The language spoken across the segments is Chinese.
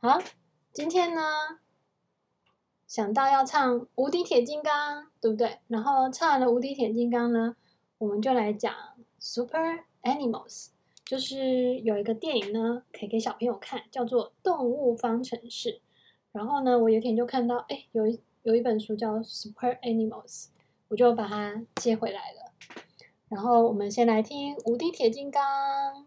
好，今天呢，想到要唱《无敌铁金刚》，对不对？然后唱完了《无敌铁金刚》呢，我们就来讲《Super Animals》，就是有一个电影呢，可以给小朋友看，叫做《动物方程式》。然后呢，我有一天就看到，哎，有一有一本书叫《Super Animals》，我就把它接回来了。然后我们先来听《无敌铁金刚》。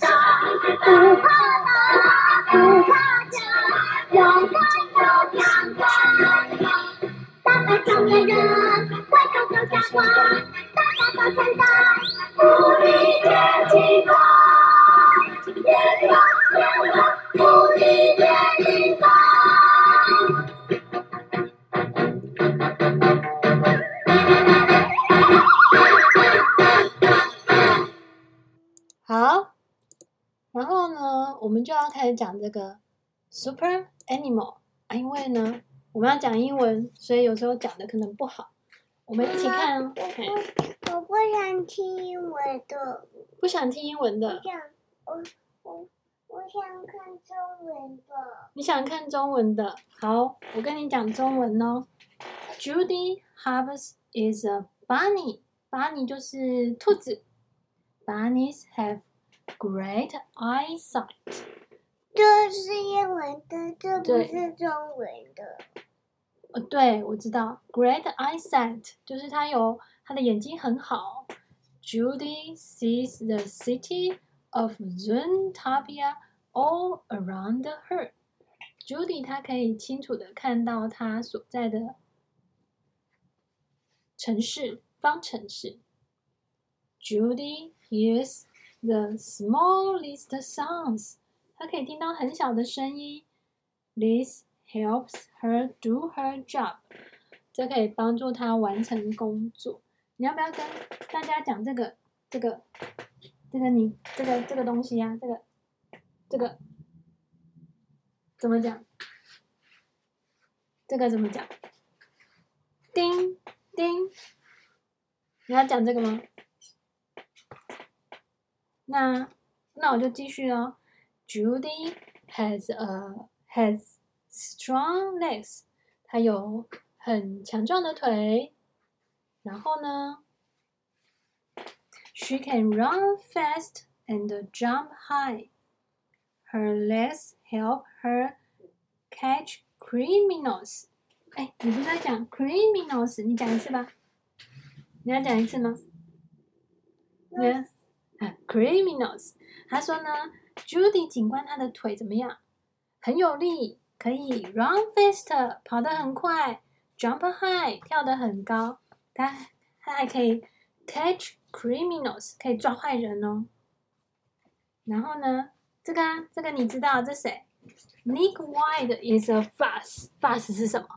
大不怕啦不怕啦勇敢的向前打败坏蛋坏蛋大家欢呼你有多坏你有多坏不要怕勇敢勇敢大们就要开始讲这个 super animal 啊，因为呢，我们要讲英文，所以有时候讲的可能不好。我们一起看哦。我我不想听英文的。不想听英文的。我想我我我想看中文的。你想看中文的？好，我跟你讲中文哦。Judy Hobbs is a bunny. Bunny 就是兔子。Bunnies have great eyesight。这是英文的，这不是中文的。呃，对，我知道。Great eyesight 就是他有他的眼睛很好。Judy sees the city of Zootopia all around her。Judy 她可以清楚的看到她所在的城市，方程式。Judy hears the smallest sounds。她可以听到很小的声音。This helps her do her job。这可以帮助她完成工作。你要不要跟大家讲这个？这个？这个你这个这个东西呀、这个这个怎么讲？这个怎么讲？叮叮。你要讲这个吗？那那我就继续喽。Judy has a has strong legs，她有很强壮的腿。然后呢，She can run fast and jump high. Her legs help her catch criminals。哎，你不是在讲 criminals？你讲一次吧。你要讲一次吗？Yes. Criminals，他说呢，Judy 警官他的腿怎么样？很有力，可以 run fast，跑得很快，jump high，跳得很高。他他还可以 catch criminals，可以抓坏人哦。然后呢，这个啊，这个你知道这谁？Nick White is a fox，fox 是什么？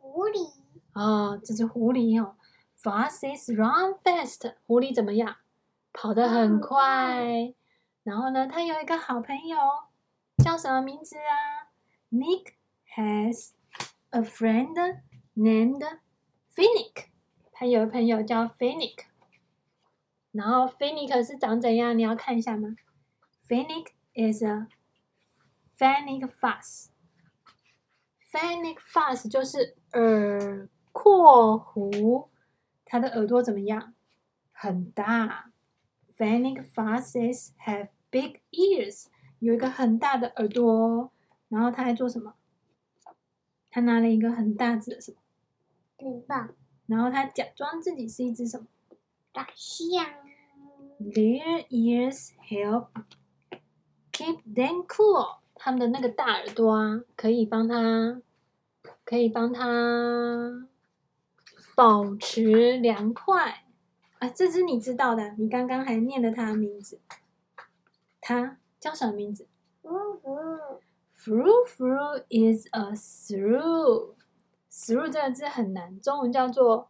狐狸。哦，这只狐狸哦。Fox is run fast，狐狸怎么样？跑得很快，然后呢，他有一个好朋友，叫什么名字啊？Nick has a friend named Finnick。他有个朋友叫 Finnick。然后 Finnick 是长怎样？你要看一下吗？Finnick is a Fennec Fox。Fennec Fox 就是耳廓狐，它的耳朵怎么样？很大。Fennec foxes have big ears，有一个很大的耳朵。然后他还做什么？他拿了一个很大只的什么？冰棒。然后他假装自己是一只什么？大象。Their ears help keep them cool。他们的那个大耳朵啊，可以帮他，可以帮他保持凉快。啊，这只你知道的，你刚刚还念了它的名字，它叫什么名字？Through through is a through through 这个字很难，中文叫做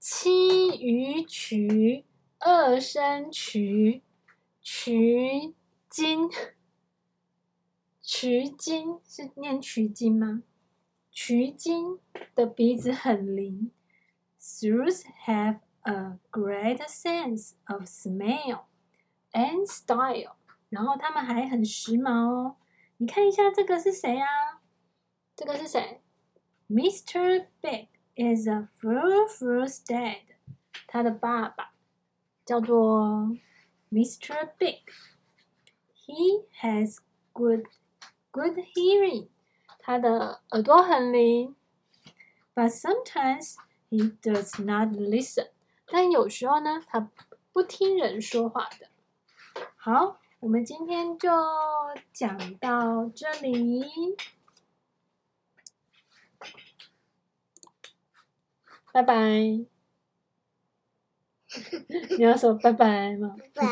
七鱼渠二声渠渠金。渠金是念渠金吗？渠金的鼻子很灵。Shrews have a great sense of smell and style。然后他们还很时髦哦。你看一下这个是谁啊？这个是谁？Mr. Big is a Frou Frou's dad。他的爸爸叫做 Mr. Big。He has good Good hearing，他的耳朵很灵，but sometimes he does not listen。 但有时候呢，他不听人说话的。好，我们今天就讲到这里，拜拜。你要说拜拜吗？拜。